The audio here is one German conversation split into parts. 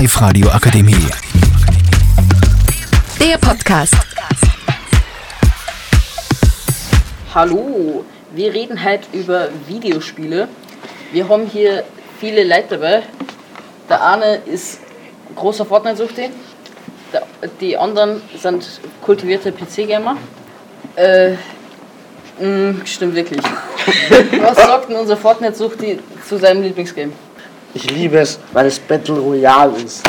Live-Radio Akademie. Der Podcast. Hallo, wir reden heute über Videospiele. Wir haben hier viele Leute dabei. Der eine ist großer Fortnite-Suchti, die anderen sind kultivierte PC-Gamer. Äh, mh, stimmt wirklich. Was sagt denn unser Fortnite-Suchti zu seinem Lieblingsgame? Ich liebe es, weil es Battle Royale ist.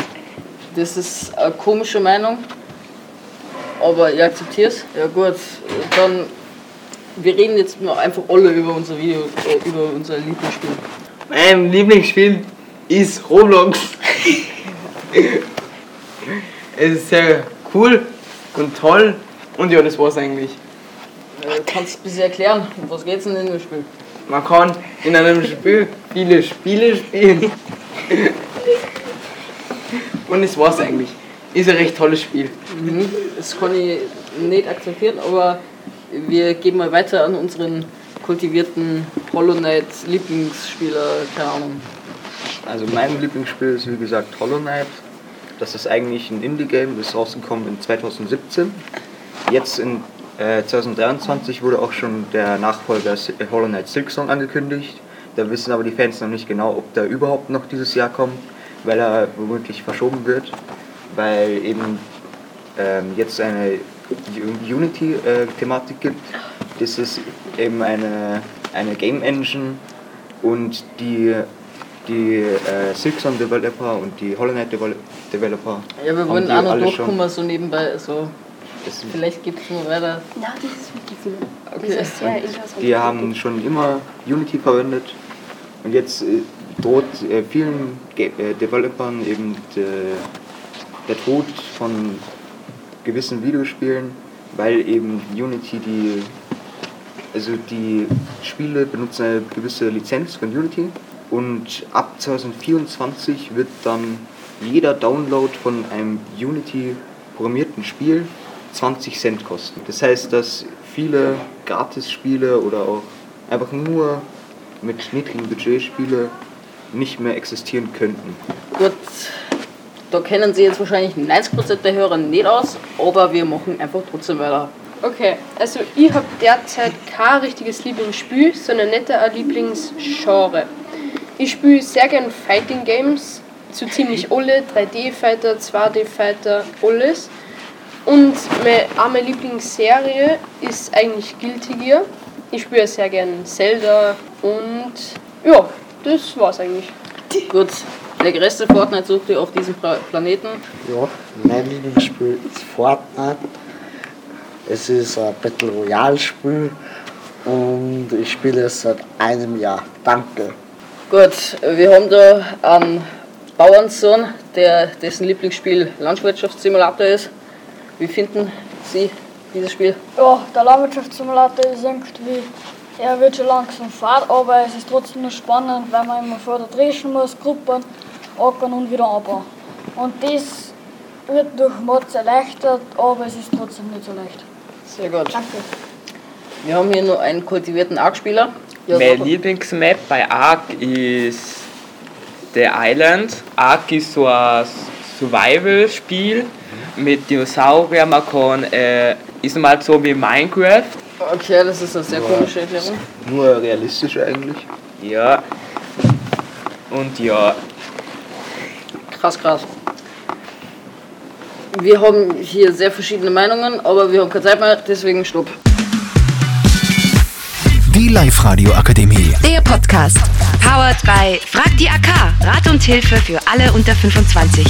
Das ist eine komische Meinung, aber ich akzeptiere es. Ja gut, dann wir reden jetzt mal einfach alle über unser Video, äh, über unser Lieblingsspiel. Mein Lieblingsspiel ist Roblox. es ist sehr cool und toll und ja, das war's eigentlich. Äh, kannst du ein bisschen erklären, um was geht's denn in dem Spiel? Man kann in einem Spiel viele Spiele spielen. und das war's eigentlich. Ist ein recht tolles Spiel. Mhm. Das kann ich nicht akzeptieren, aber wir geben mal weiter an unseren kultivierten Hollow Knight Lieblingsspieler, keine Ahnung. Also mein Lieblingsspiel ist wie gesagt Hollow Knight. Das ist eigentlich ein Indie-Game, das ist rausgekommen in 2017. Jetzt in äh, 2023 wurde auch schon der Nachfolger Hollow Knight Silksong angekündigt. Da wissen aber die Fans noch nicht genau, ob der überhaupt noch dieses Jahr kommt, weil er womöglich verschoben wird, weil eben ähm, jetzt eine Unity-Thematik gibt. Das ist eben eine, eine Game Engine und die, die äh, Silksong Developer und die Hollow Knight Developer. Ja, wir wollen auch noch durchkommen, so nebenbei. So. Vielleicht gibt es nur weiter. Ja, das ist wirklich so. Okay. Das ist sehr interessant. Die haben schon immer Unity verwendet und jetzt äh, droht äh, vielen Ge äh, Developern eben de, der Tod von gewissen Videospielen, weil eben Unity die also die Spiele benutzen eine gewisse Lizenz von Unity und ab 2024 wird dann jeder Download von einem Unity programmierten Spiel 20 Cent kosten. Das heißt, dass viele Gratis-Spiele oder auch einfach nur mit niedrigem Budget Spiele nicht mehr existieren könnten. Gut, da kennen Sie jetzt wahrscheinlich 90% der Hörer nicht aus, aber wir machen einfach trotzdem weiter. Okay, also ich habe derzeit kein richtiges Lieblingsspiel, sondern nicht ein Lieblingsgenre. Ich spiele sehr gern Fighting Games, so ziemlich alle, 3D-Fighter, 2D-Fighter, alles. Und meine, Lieblingsserie ist eigentlich Guilty Gear. Ich spiele sehr gern Zelda und ja, das war's eigentlich. Gut, der größte Fortnite sucht ihr auf diesem Planeten. Ja, mein Lieblingsspiel ist Fortnite. Es ist ein Battle Royale Spiel und ich spiele es seit einem Jahr. Danke. Gut, wir haben da einen Bauernsohn, der, dessen Lieblingsspiel Landwirtschaftssimulator ist. Wie finden Sie dieses Spiel? Ja, der Landwirtschaftssimulator ist irgendwie, er wird schon langsam fad, aber es ist trotzdem noch spannend, weil man immer vor der dreschen muss, Gruppen ackern und wieder anbauen. Und das wird durch Mods erleichtert, aber es ist trotzdem nicht so leicht. Sehr gut. Danke. Wir haben hier noch einen kultivierten Arc-Spieler. Ja, Meine Lieblingsmap bei Ark ist The Island. Ark ist so ein Survival-Spiel mit Dinosauriern. Man kann, äh, ist mal so wie Minecraft. Okay, das ist eine sehr komische Erklärung. Nur realistisch eigentlich. Ja. Und ja, Krass, krass. Wir haben hier sehr verschiedene Meinungen, aber wir haben keine Zeit mehr, deswegen stopp. Die Live-Radio Akademie. Der Podcast. Powered by Frag die AK. Rat und Hilfe für alle unter 25.